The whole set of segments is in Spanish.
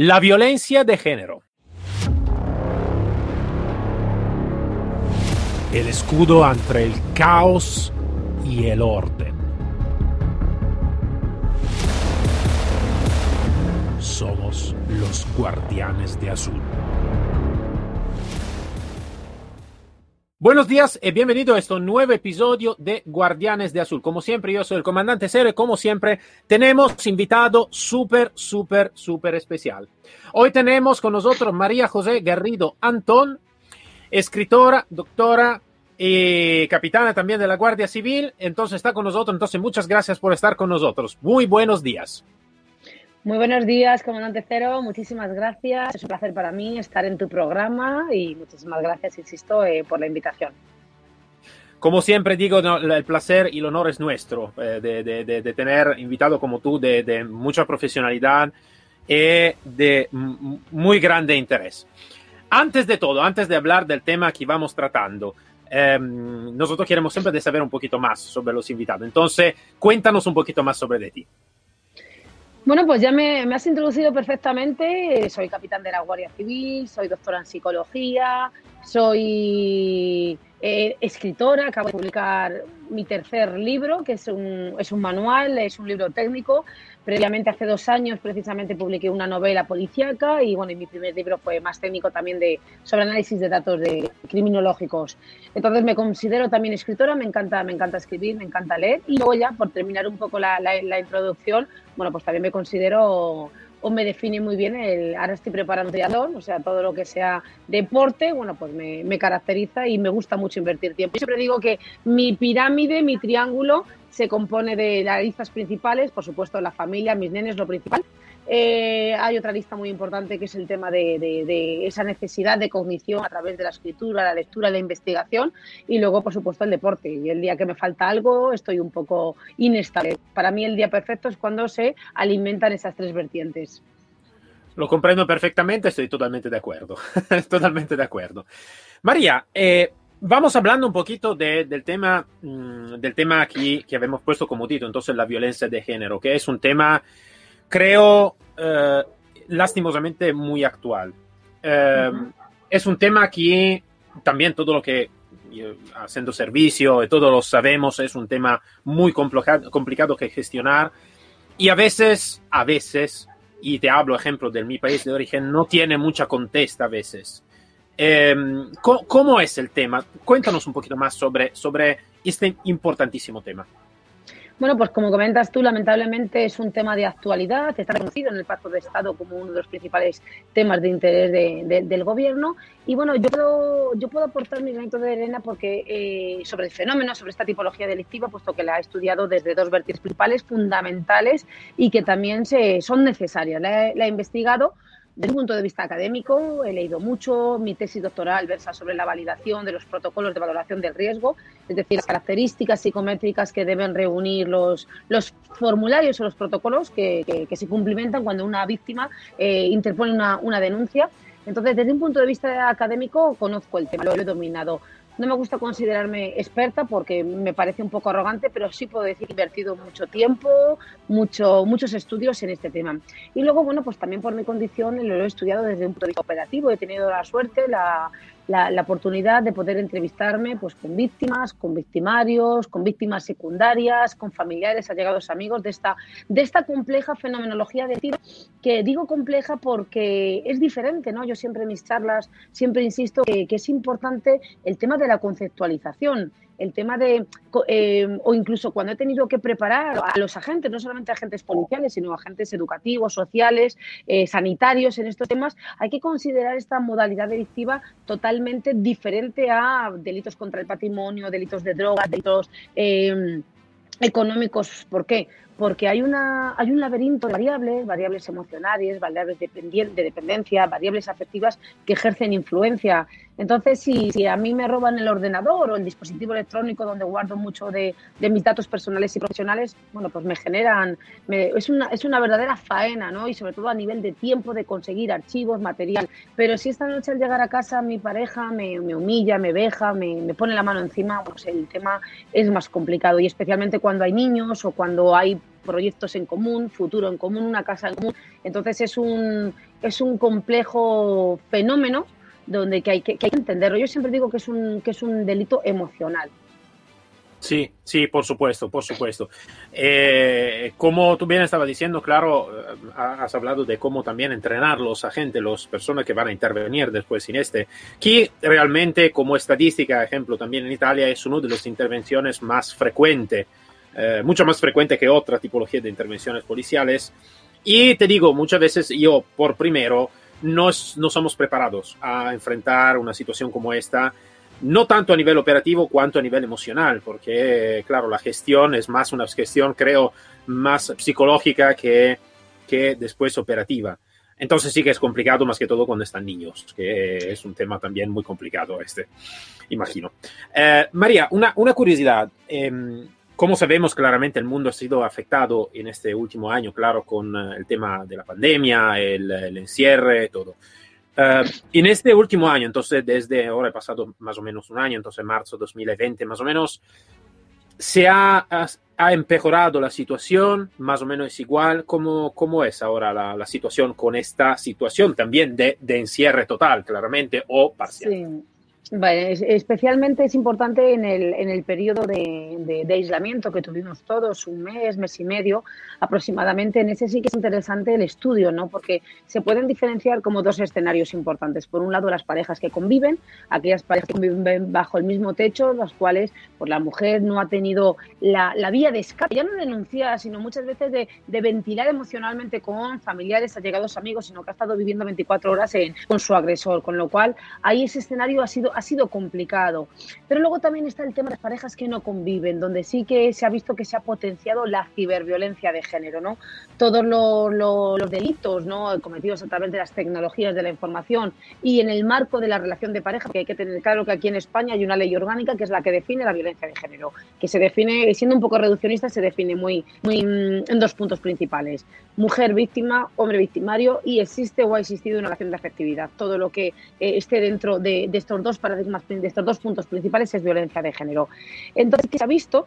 La violencia de género. El escudo entre el caos y el orden. Somos los guardianes de azul. Buenos días y bienvenido a este nuevo episodio de Guardianes de Azul. Como siempre, yo soy el comandante Cero y como siempre tenemos invitado súper, súper, súper especial. Hoy tenemos con nosotros María José Garrido Antón, escritora, doctora y capitana también de la Guardia Civil. Entonces está con nosotros. Entonces muchas gracias por estar con nosotros. Muy buenos días. Muy buenos días, comandante Cero. Muchísimas gracias. Es un placer para mí estar en tu programa y muchísimas gracias, insisto, eh, por la invitación. Como siempre digo, no, el placer y el honor es nuestro eh, de, de, de, de, tener invitado como tú de, mucha profesionalidad y de muy grande interés. Antes de todo, antes de hablar del tema que vamos tratando, eh, nosotros queremos siempre de saber un poquito más sobre los invitados. Entonces, cuéntanos un poquito más sobre de ti. Bueno, pues ya me, has introducido perfectamente. Soy capitán de la Guardia Civil, soy doctora en psicología, soy eh, escritora, acabo de publicar mi tercer libro, que es un, es un manual, es un libro técnico Previamente, hace dos años, precisamente publiqué una novela policíaca y, bueno, y mi primer libro fue más técnico también de, sobre análisis de datos de criminológicos. Entonces, me considero también escritora, me encanta, me encanta escribir, me encanta leer. Y luego ya, por terminar un poco la, la, introducción, bueno, pues también me considero o me define muy bien el ahora estoy preparando triatlón, o sea, todo lo que sea deporte, bueno, pues me, me, caracteriza y me gusta mucho invertir tiempo. Yo siempre digo que mi pirámide, mi triángulo, se compone de las listas principales, por supuesto la familia, mis nenes, lo principal. Eh, hay otra lista muy importante que es el tema de, esa necesidad de cognición a través de la escritura, la lectura, la investigación y luego, por supuesto, el deporte. Y el día que me falta algo estoy un poco inestable. Para mí el día perfecto es cuando se alimentan esas tres vertientes. Lo comprendo perfectamente, estoy totalmente de acuerdo. totalmente de acuerdo. María, eh, vamos hablando un poquito de, del tema, mmm, del tema aquí que habíamos puesto como título, entonces la violencia de género, que es un tema, creo, eh, lastimosamente muy actual. Eh, uh -huh. Es un tema que también todo lo que haciendo servicio, y todos lo sabemos, es un tema muy complicado, complicado que gestionar y a veces, a veces, y te hablo ejemplo de mi país de origen, no tiene mucha contesta a veces. Eh, ¿cómo, ¿cómo, es el tema? Cuéntanos un poquito más sobre, sobre este importantísimo tema. Bueno, pues como comentas tú, lamentablemente es un tema de actualidad, está reconocido en el Pacto de Estado como uno de los principales temas de interés de, de, del gobierno. Y bueno, yo puedo, yo puedo aportar mi granito de arena porque eh, sobre el fenómeno, sobre esta tipología delictiva, puesto que la he estudiado desde dos vertientes principales fundamentales y que también se, son necesarias. La he, la he investigado desde un punto de vista académico, he leído mucho, mi tesis doctoral versa sobre la validación de los protocolos de valoración del riesgo, es decir, las características psicométricas que deben reunir los, los formularios o los protocolos que, que, se cumplimentan cuando una víctima eh, interpone una, una denuncia. Entonces, desde un punto de vista académico, conozco el tema, lo he dominado. No me gusta considerarme experta porque me parece un poco arrogante, pero sí puedo decir que he invertido mucho tiempo, mucho, muchos estudios en este tema. Y luego, bueno, pues también por mi condición lo he estudiado desde un punto de vista operativo. He tenido la suerte, la, la, oportunidad de poder entrevistarme pues, con víctimas, con victimarios, con víctimas secundarias, con familiares, allegados amigos de esta, de esta compleja fenomenología de tiro, que digo compleja porque es diferente, ¿no? Yo siempre en mis charlas, siempre insisto que es importante el tema de la conceptualización el tema de, eh, o incluso cuando he tenido que preparar a los agentes, no solamente agentes policiales, sino agentes educativos, sociales, eh, sanitarios en estos temas, hay que considerar esta modalidad delictiva totalmente diferente a delitos contra el patrimonio, delitos de drogas, delitos eh, económicos. ¿Por qué? Porque hay, una, hay un laberinto de variables, variables emocionales, variables de dependencia, variables afectivas que ejercen influencia. Entonces, si, si, a mí me roban el ordenador o el dispositivo electrónico donde guardo mucho de, de mis datos personales y profesionales, bueno, pues me generan, me, es, una, es una verdadera faena, ¿no? Y sobre todo a nivel de tiempo de conseguir archivos, material. Pero si esta noche al llegar a casa mi pareja me, me humilla, me veja, me, me, pone la mano encima, pues el tema es más complicado. Y especialmente cuando hay niños o cuando hay proyectos en común, futuro en común, una casa en común. Entonces es un, es un complejo fenómeno donde que hay que, que hay que entenderlo. Yo siempre digo que es un, que es un delito emocional. Sí, sí, por supuesto, por supuesto. Eh, como tú bien estabas diciendo, claro, eh, has hablado de cómo también entrenar los agentes, las personas que van a intervenir después en este, que realmente como estadística, ejemplo, también en Italia es una de las intervenciones más frecuentes, eh, mucho más frecuente que otra tipología de intervenciones policiales. Y te digo, muchas veces yo, por primero, no, no somos preparados a enfrentar una situación como esta no tanto a nivel operativo cuanto a nivel emocional, porque, claro, la gestión es más una gestión, creo, más psicológica que, que después operativa. Entonces sí que es complicado más que todo cuando están niños, que es un tema también muy complicado este, imagino. Eh, María, una, una curiosidad. Eh, como sabemos, claramente el mundo ha sido afectado en este último año, claro, con eh, el tema de la pandemia, el, el encierre, todo. Uh, en este último año, entonces desde ahora he pasado más o menos un año, entonces marzo 2020 más o menos, se ha, ha empeorado la situación, más o menos es igual. ¿Cómo, cómo es ahora la, la, situación con esta situación también de, de encierre total, claramente, o parcial? Sí. Vale, especialmente es importante en el, en el periodo de, de, de, aislamiento que tuvimos todos, un mes, mes y medio aproximadamente. En ese sí que es interesante el estudio, ¿no? Porque se pueden diferenciar como dos escenarios importantes. Por un lado, las parejas que conviven, aquellas parejas que conviven bajo el mismo techo, las cuales pues, la mujer no ha tenido la, la vía de escape, ya no denunciada, sino muchas veces de, de, ventilar emocionalmente con familiares, allegados, amigos, sino que ha estado viviendo 24 horas en, con su agresor. Con lo cual, ahí ese escenario ha sido ha sido complicado. Pero luego también está el tema de parejas que no conviven, donde sí que se ha visto que se ha potenciado la ciberviolencia de género, ¿no? Todos los, delitos, ¿no? Cometidos a través de las tecnologías de la información y en el marco de la relación de pareja, que hay que tener claro que aquí en España hay una ley orgánica que es la que define la violencia de género, que se define, siendo un poco reduccionista, se define muy, muy en dos puntos principales. Mujer víctima, hombre victimario y existe o ha existido una relación de afectividad. Todo lo que eh, esté dentro de, de estos dos de estos dos puntos principales es violencia de género. Entonces, se ha visto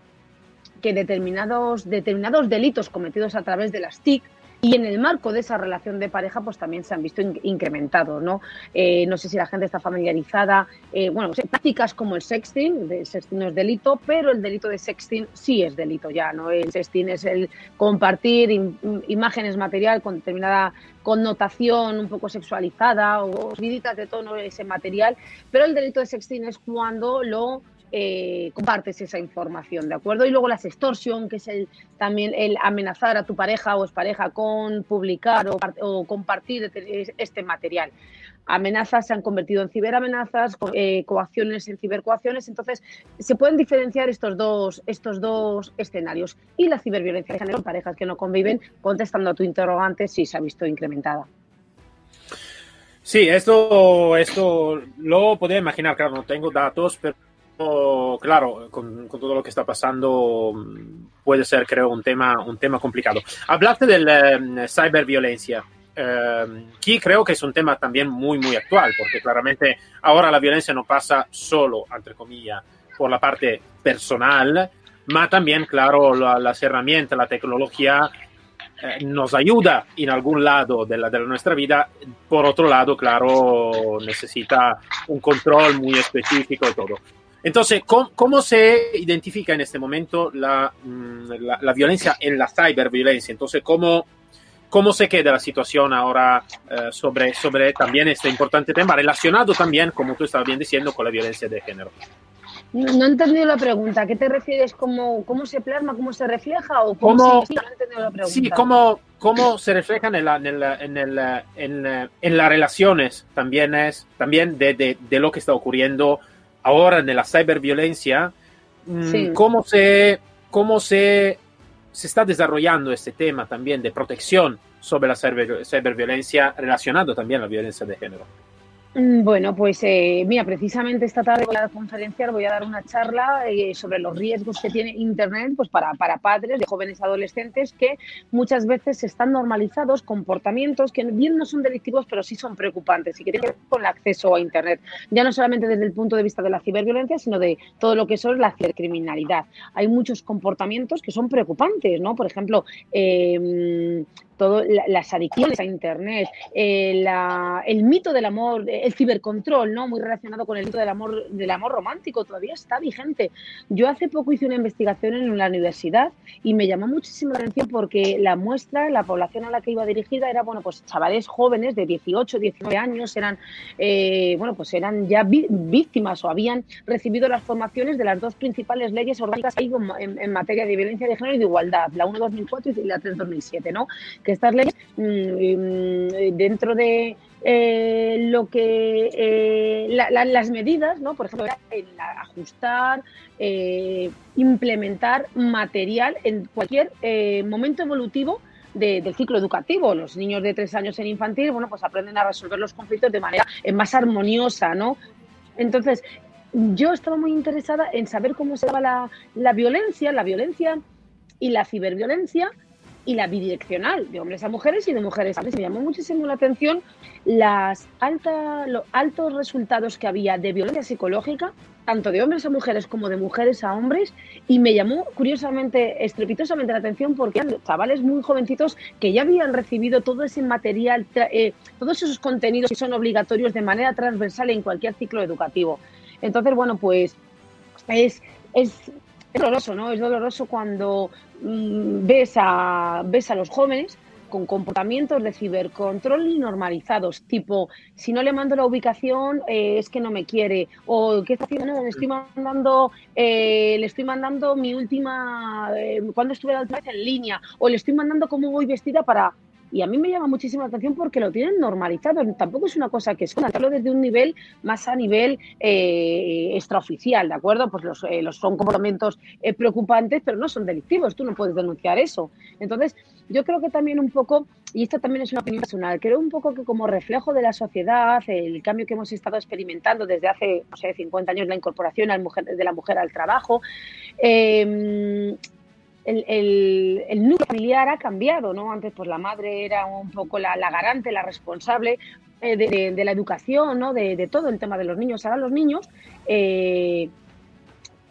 que determinados, determinados delitos cometidos a través de las TIC y en el marco de esa relación de pareja, pues también se han visto in incrementados, ¿no? Eh, no sé si la gente está familiarizada, eh, bueno, prácticas como el sexting, el sexting no es delito, pero el delito de sexting sí es delito ya, ¿no? El sexting es el compartir imágenes material con determinada connotación un poco sexualizada o subiditas de tono ese material, pero el delito de sexting es cuando lo eh, compartes esa información, ¿de acuerdo? Y luego la extorsión, que es el, también el amenazar a tu pareja o expareja con publicar o, compartir este material. Amenazas se han convertido en ciberamenazas, eh, coacciones en cibercoacciones, entonces se pueden diferenciar estos dos, estos dos escenarios. Y la ciberviolencia de género parejas que no conviven, contestando a tu interrogante, sí se ha visto incrementada. Sí, esto, esto lo podía imaginar, claro, no tengo datos, pero claro, con, con, todo lo que está pasando puede ser, creo, un tema, un tema complicado. Hablaste de la ciberviolencia. Eh, que creo que es un tema también muy, muy actual, porque claramente ahora la violencia no pasa solo, entre comillas, por la parte personal, ma también, claro, la, las herramientas, la tecnología eh, nos ayuda en algún lado de, la, de nuestra vida, por otro lado, claro, necesita un control muy específico y todo. Entonces, ¿cómo, ¿cómo, se identifica en este momento la, mm, la, la, violencia en la ciberviolencia? Entonces, ¿cómo, cómo se queda la situación ahora eh, sobre, sobre también este importante tema relacionado también, como tú estabas bien diciendo, con la violencia de género? No, he entendido la pregunta. ¿Qué te refieres? ¿Cómo, cómo se plasma? ¿Cómo se refleja? ¿O cómo, ¿Cómo se... Sí, no he entendido la pregunta. Sí, ¿cómo, cómo se reflejan en, la, en, el, en, el, en, en las relaciones también, es, también de, de, de lo que está ocurriendo ahora en la ciberviolencia, sí. cómo, se, cómo se, se está desarrollando este tema también de protección sobre la ciber, ciberviolencia relacionado también a la violencia de género. Mm, bueno, pues eh, mira, precisamente esta tarde voy a conferenciar, voy a dar una charla eh, sobre los riesgos que tiene Internet pues para, para padres de jóvenes adolescentes que muchas veces están normalizados comportamientos que bien no son delictivos, pero sí son preocupantes y que tienen que ver con el acceso a Internet. Ya no solamente desde el punto de vista de la ciberviolencia, sino de todo lo que es la cibercriminalidad. Hay muchos comportamientos que son preocupantes, ¿no? Por ejemplo, eh, todo, las adicciones a Internet, eh, el mito del amor, el cibercontrol, ¿no? Muy relacionado con el mito del amor, del amor romántico, todavía está vigente. Yo hace poco hice una investigación en la universidad y me llamó muchísimo la atención porque la muestra, la población a la que iba dirigida era, bueno, pues chavales jóvenes de 18, 19 años, eran, eh, bueno, pues eran ya víctimas o habían recibido las formaciones de las dos principales leyes orgánicas en, en materia de violencia de género y de igualdad, la 1-2004 y la 3-2007, ¿no? Leyes, mm, dentro de eh, lo que eh, las medidas, ¿no? por ejemplo, ajustar, eh, implementar material en cualquier momento evolutivo del ciclo educativo. Los niños de tres años en infantil, bueno, pues aprenden a resolver los conflictos de manera más armoniosa, ¿no? Entonces, yo estaba muy interesada en saber cómo se daba la violencia, la violencia y la ciberviolencia y la bidireccional, de hombres a mujeres y de mujeres a hombres. Me llamó muchísimo la atención las alta, los altos resultados que había de violencia psicológica, tanto de hombres a mujeres como de mujeres a hombres, y me llamó curiosamente, estrepitosamente la atención porque eran chavales muy jovencitos que ya habían recibido todo ese material, eh, todos esos contenidos que son obligatorios de manera transversal en cualquier ciclo educativo. Entonces, bueno, pues es, es, es doloroso, ¿no? Es doloroso cuando Mm, ves a, ves a los jóvenes con comportamientos de cibercontrol y normalizados, tipo, si no le mando la ubicación, eh, es que no me quiere, o ¿qué está haciendo? le estoy mandando, eh, le estoy mandando mi última, eh, cuando estuve la última vez en línea, o le estoy mandando cómo voy vestida para y a mí me llama muchísimo la atención porque lo tienen normalizado. Tampoco es una cosa que es hablo desde un nivel más a nivel eh, extraoficial, ¿de acuerdo? Pues los, eh, son comportamientos eh, preocupantes, pero no son delictivos. Tú no puedes denunciar eso. Entonces, yo creo que también un poco, y esta también es una opinión personal, creo un poco que como reflejo de la sociedad, el cambio que hemos estado experimentando desde hace, no sé, 50 años, la incorporación de la mujer al trabajo, eh, el, el, núcleo familiar ha cambiado, ¿no? Antes, pues la madre era un poco la, garante, la responsable eh, de, la educación, ¿no? De, todo el tema de los niños. Ahora los niños, eh,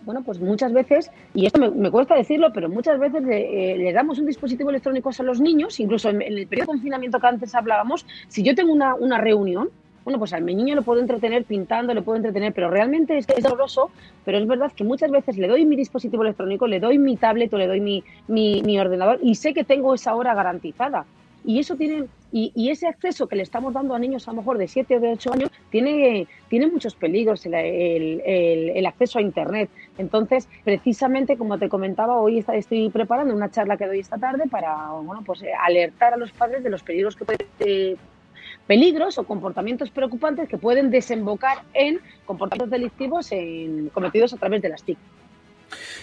bueno, pues muchas veces, y esto me, cuesta decirlo, pero muchas veces le, eh, damos un dispositivo electrónico a los niños, incluso en, el periodo de confinamiento que antes hablábamos, si yo tengo una, una reunión, bueno, pues al mi niño lo puedo entretener pintando, lo puedo entretener, pero realmente es, es doloroso, pero es verdad que muchas veces le doy mi dispositivo electrónico, le doy mi tablet o le doy mi, mi, ordenador y sé que tengo esa hora garantizada. Y eso tiene, y, ese acceso que le estamos dando a niños a lo mejor de 7 o de 8 años tiene, tiene muchos peligros el, el, acceso a Internet. Entonces, precisamente como te comentaba, hoy estoy preparando una charla que doy esta tarde para bueno, pues, alertar a los padres de los peligros que puede peligros o comportamientos preocupantes que pueden desembocar en comportamientos delictivos cometidos a través de las TIC.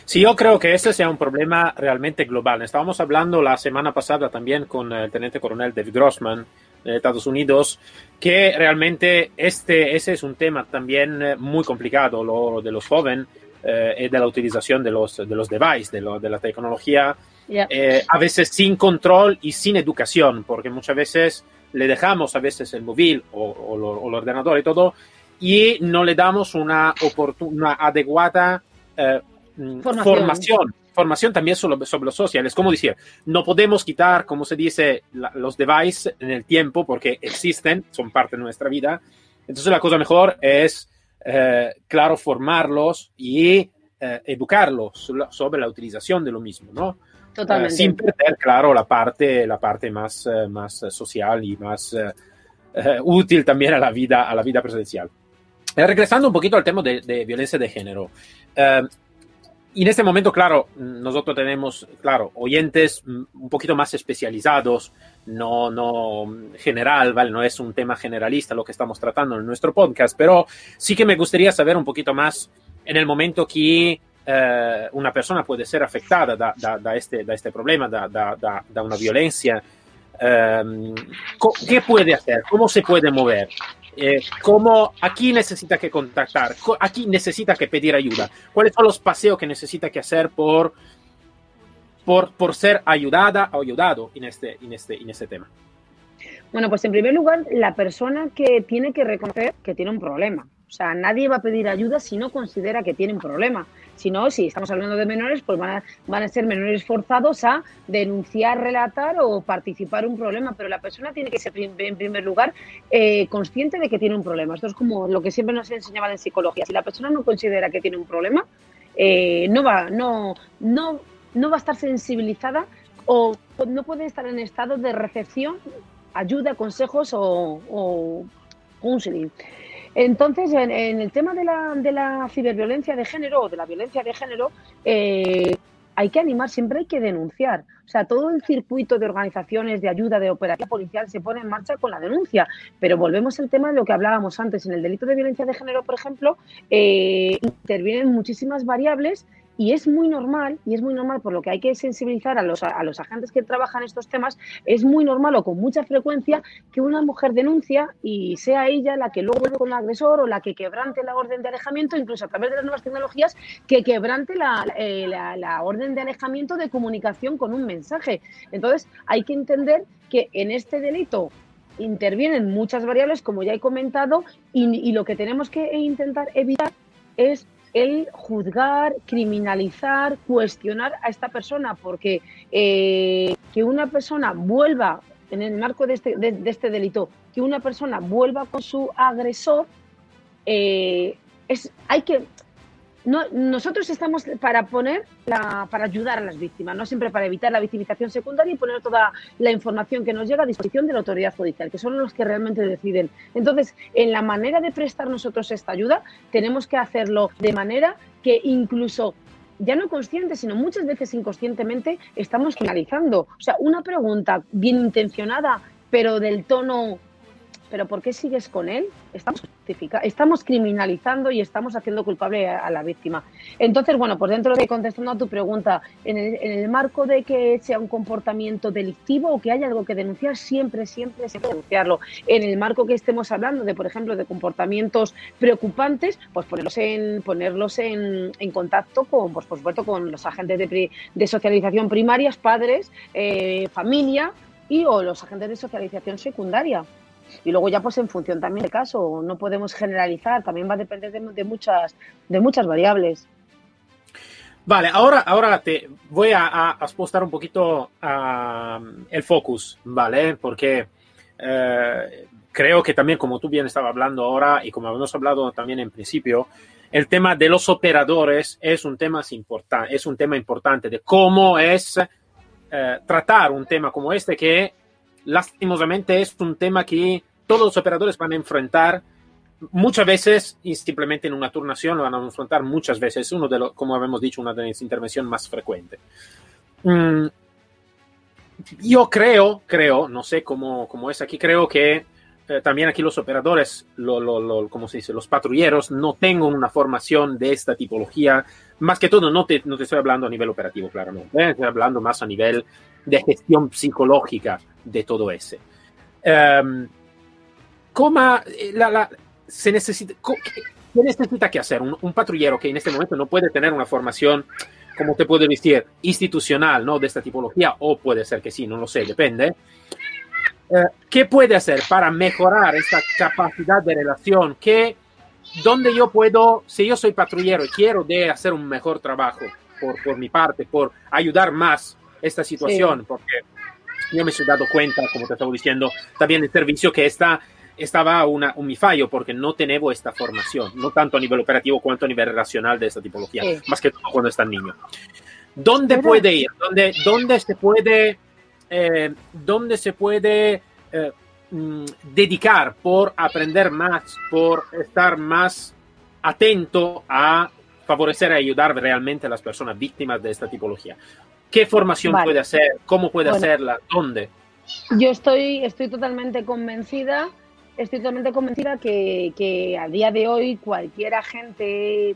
Sí, yo creo que ese sea un problema realmente global. Estábamos hablando la semana pasada también con el teniente coronel David Grossman de Estados Unidos, que realmente este, ese es un tema también eh, muy complicado, lo de los jóvenes eh, y de la utilización de los, de los devices, de, de la tecnología, eh, a veces sin control y sin educación, porque muchas veces le dejamos a veces el móvil o, el ordenador y todo, y no le damos una, una adecuada eh, mm, formación. formación. también sobre, sobre lo social. Es como decir, no podemos quitar, como se dice, los devices en el tiempo porque existen, son parte de nuestra vida. Entonces la cosa mejor es, eh, claro, formarlos y eh, educarlos sobre la utilización de lo mismo, ¿no? Totalmente. sin perder, claro, la parte, la parte más, eh, más social y más eh, eh, útil también a la vida, a la vida presencial. regresando un poquito al tema de, de violencia de género. en este momento, claro, nosotros tenemos, claro, oyentes mm, un poquito más especializados, no, no general, ¿vale? No es un tema generalista lo que estamos tratando en nuestro podcast, pero sí que me gustaría saber un poquito más en el momento que eh, una persona puede ser afectada da, da, da, este, da este, problema, da, una violencia, eh, ¿qué puede hacer? ¿Cómo se puede mover? Eh, ¿cómo, ¿A quién necesita que contactar? ¿A quién necesita que pedir ayuda? ¿Cuáles son los paseos que necesita que hacer por, por, por ser ayudada o ayudado en este, en, este, en este tema? Bueno, pues en primer lugar, la persona que tiene que reconocer que tiene un problema. O sea, nadie va a pedir ayuda si no considera que tiene un problema. Si no, si estamos hablando de menores, pues van a, van a ser menores forzados a denunciar, relatar o participar en un problema. Pero la persona tiene que ser, en primer lugar, eh, consciente de que tiene un problema. Esto es como lo que siempre nos enseñaban en psicología. Si la persona no considera que tiene un problema, eh, no, va, no, no, no va a estar sensibilizada o no puede estar en estado de recepción, ayuda, consejos o, o counseling. Entonces, en, el tema de la, de la, ciberviolencia de género o de la violencia de género, eh, hay que animar, siempre hay que denunciar. O sea, todo el circuito de organizaciones de ayuda de operación policial se pone en marcha con la denuncia. Pero volvemos al tema de lo que hablábamos antes. En el delito de violencia de género, por ejemplo, eh, intervienen muchísimas variables y es muy normal, y es muy normal, por lo que hay que sensibilizar a los, a los agentes que trabajan estos temas, es muy normal o con mucha frecuencia que una mujer denuncia y sea ella la que luego vuelve con el agresor o la que quebrante la orden de alejamiento, incluso a través de las nuevas tecnologías, que quebrante la, eh, la, orden de alejamiento de comunicación con un mensaje. Entonces, hay que entender que en este delito intervienen muchas variables, como ya he comentado, y, y lo que tenemos que intentar evitar es el juzgar, criminalizar, cuestionar a esta persona, porque eh, que una persona vuelva, en el marco de este, de, este, delito, que una persona vuelva con su agresor, eh, es, hay que no, nosotros estamos para poner para ayudar a las víctimas, no siempre para evitar la victimización secundaria y poner toda la información que nos llega a disposición de la autoridad judicial, que son los que realmente deciden. Entonces, en la manera de prestar nosotros esta ayuda, tenemos que hacerlo de manera que incluso ya no consciente, sino muchas veces inconscientemente estamos finalizando. O sea, una pregunta bien intencionada, pero del tono pero ¿por qué sigues con él? Estamos, estamos criminalizando y estamos haciendo culpable a, la víctima. Entonces, bueno, pues dentro de contestando a tu pregunta, en el, marco de que sea un comportamiento delictivo o que haya algo que denunciar, siempre, siempre, siempre denunciarlo. En el marco que estemos hablando de, por ejemplo, de comportamientos preocupantes, pues ponerlos en, ponerlos en, contacto con, pues, por supuesto, con los agentes de, de socialización primarias, padres, eh, familia y o los agentes de socialización secundaria. Y luego ya pues en función también del caso, no podemos generalizar, también va a depender de, muchas, de muchas variables. Vale, ahora, ahora te voy a, a expostar un poquito el focus, ¿vale? Porque eh, creo que también, como tú bien estabas hablando ahora y como hemos hablado también en principio, el tema de los operadores es un tema, importante, es un tema importante de cómo es eh, tratar un tema como este que lastimosamente es un tema que todos los operadores van a enfrentar muchas veces y simplemente en una turnación lo van a enfrentar muchas veces. Uno de los, como habíamos dicho, una de las intervenciones más frecuentes. Mm, yo creo, creo, no sé cómo, cómo es aquí, creo que eh, también aquí los operadores, lo, lo, como se dice, los patrulleros no tengan una formación de esta tipología. Más que todo, no te, no te estoy hablando a nivel operativo, claramente. ¿eh? Estoy hablando más a nivel de gestión psicológica de todo ese. Um, ¿Cómo la, la, se necesita, qué necesita que hacer un, un, patrullero que en este momento no puede tener una formación, como te puedo decir, institucional, ¿no? De esta tipología, o puede ser que sí, no lo sé, depende. Eh, ¿Qué puede hacer para mejorar esta capacidad de relación? ¿Qué, ¿Dónde yo puedo, si yo soy patrullero y quiero de hacer un mejor trabajo por, por mi parte, por ayudar más esta situación? Porque yo me he dado cuenta, como te estaba diciendo, también el servicio que está, estaba una, un mi fallo porque no tenemos esta formación, no tanto a nivel operativo cuanto a nivel racional de esta tipología, más que todo cuando están niños. ¿Dónde puede ir? ¿Dónde, dónde se puede eh, donde se puede eh, mm, dedicar por aprender más, por estar más atento a favorecer y ayudar realmente a las personas víctimas de esta tipología. ¿Qué formación puede hacer? ¿Cómo puede hacerla? ¿Dónde? Yo estoy, estoy totalmente convencida estoy totalmente convencida que, que, a día de hoy cualquier agente,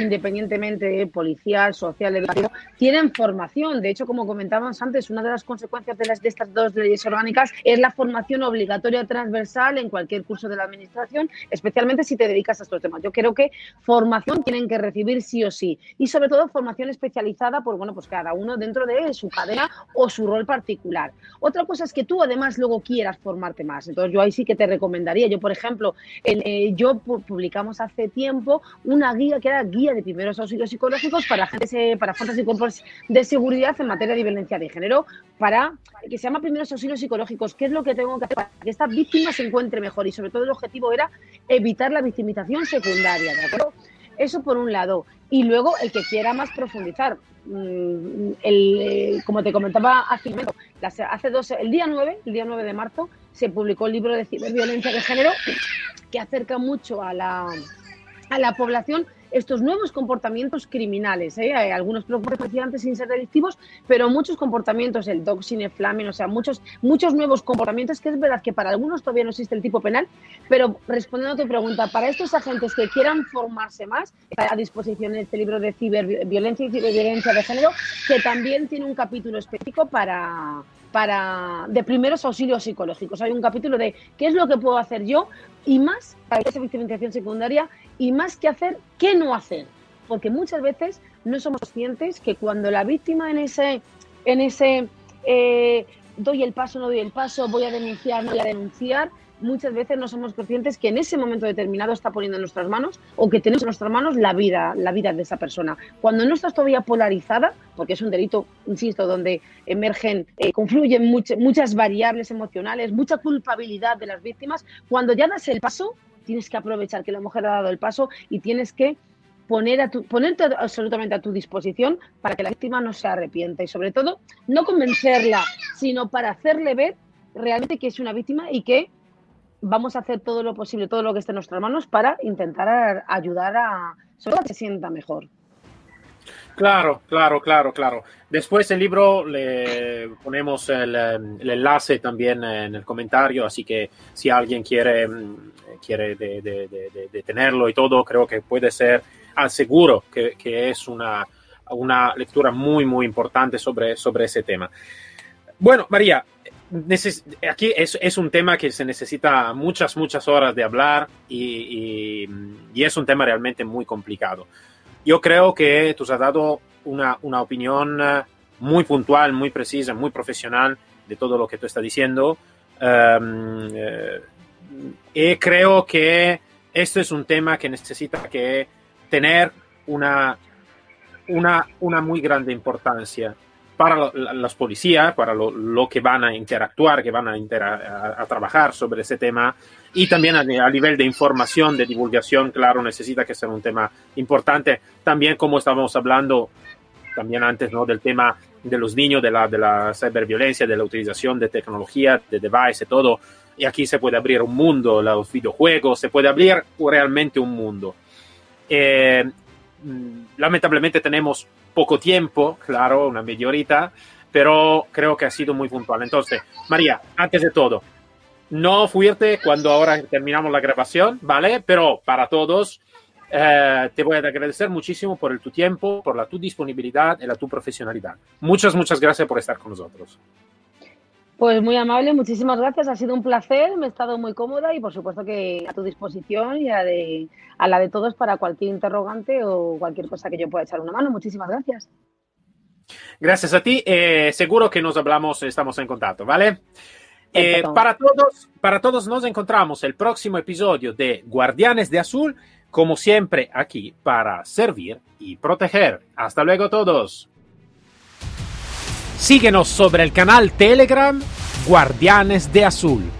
independientemente policial, social, educativo, tienen formación. De hecho, como comentábamos antes, una de las consecuencias de, de estas dos leyes orgánicas es la formación obligatoria transversal en cualquier curso de la Administración, especialmente si te dedicas a estos temas. Yo creo que formación tienen que recibir sí o sí y sobre todo formación especializada por, bueno, pues cada uno dentro de su cadena o su rol particular. Otra cosa es que tú además luego quieras formarte más. Entonces yo ahí sí que te recomendaría. Yo, por ejemplo, eh, yo publicamos hace tiempo una guía que era guía de primeros auxilios psicológicos para gente, para fuerzas y cuerpos de seguridad en materia de violencia de género, para que se llama primeros auxilios psicológicos. ¿Qué es lo que tengo que hacer para que esta víctima se encuentre mejor? Y sobre todo el objetivo era evitar la victimización secundaria, ¿de acuerdo? Eso por un lado. Y luego el que quiera más profundizar. Mm, el, eh, como te comentaba hace, hace dos, el día 9, el día 9 de marzo, se publicó el libro de ciberviolencia de género que acerca mucho a la, a la población estos nuevos comportamientos criminales. ¿eh? Hay algunos antes sin ser delictivos, pero muchos comportamientos, el doxing, el flaming, o sea, muchos, muchos nuevos comportamientos que es verdad que para algunos todavía no existe el tipo penal, pero respondiendo a tu pregunta, para estos agentes que quieran formarse más, está a disposición este libro de ciberviolencia y ciberviolencia de género, que también tiene un capítulo específico para para de primeros auxilios psicológicos. Hay un capítulo de qué es lo que puedo hacer yo y más para esa victimización secundaria y más que hacer, qué no hacer. Porque muchas veces no somos conscientes que cuando la víctima en ese, en ese eh, doy el paso, no doy el paso, voy a denunciar, no voy a denunciar, muchas veces no somos conscientes que en ese momento determinado está poniendo en nuestras manos o que tenemos en nuestras manos la vida, la vida de esa persona. Cuando no estás todavía polarizada, porque es un delito, insisto, donde emergen, eh, confluyen muchas variables emocionales, mucha culpabilidad de las víctimas, cuando ya das el paso, tienes que aprovechar que la mujer ha dado el paso y tienes que poner a ponerte absolutamente a tu disposición para que la víctima no se arrepienta y sobre todo no convencerla, sino para hacerle ver realmente que es una víctima y que vamos a hacer todo lo posible, todo lo que esté en nuestras manos para intentar ayudar a, que se sienta mejor. Claro, claro, claro, claro. Después el libro le ponemos el, enlace también en el comentario, así que si alguien quiere, quiere de, tenerlo y todo, creo que puede ser, seguro que, que, es una, una lectura muy, muy importante sobre, sobre ese tema. Bueno, María, aquí es, un tema que se necesita muchas, muchas horas de hablar y, es un tema realmente muy complicado. Yo creo que tú has dado una, opinión eh, muy puntual, muy precisa, muy profesional de todo lo que tú estás diciendo. Em, eh, y creo que esto es un tema que necesita que tener una, una, una muy grande importancia para las policías, para lo, que van a interactuar, que van a, a, trabajar sobre ese tema, y también a, nivel de información, de divulgación, claro, necesita que sea un tema importante. También, como estábamos hablando también antes, ¿no? Del tema de los niños, de la, de la ciberviolencia, de la utilización de tecnología, de device, todo. Y aquí se puede abrir un mundo, los videojuegos, se puede abrir realmente un mundo. Eh, mm, lamentablemente tenemos poco tiempo, claro, una media horita, pero creo que ha sido muy puntual. Entonces, María, antes de todo, no fuerte cuando ahora terminamos la grabación, ¿vale? Pero para todos, eh, te voy a agradecer muchísimo por el, tu tiempo, por la tu disponibilidad y la tu profesionalidad. Muchas, muchas gracias por estar con nosotros. Pues muy amable, muchísimas gracias. Ha sido un placer, me he estado muy cómoda y por supuesto que a tu disposición y a, de, a la de todos para cualquier interrogante o cualquier cosa que yo pueda echar una mano. Muchísimas gracias. Gracias a ti. Eh, seguro que nos hablamos, estamos en contacto, ¿vale? Eh, para, todos, para todos nos encontramos el próximo episodio de Guardianes de Azul, como siempre aquí para servir y proteger. Hasta luego todos. Síguenos sobre el canal Telegram Guardianes de Azul.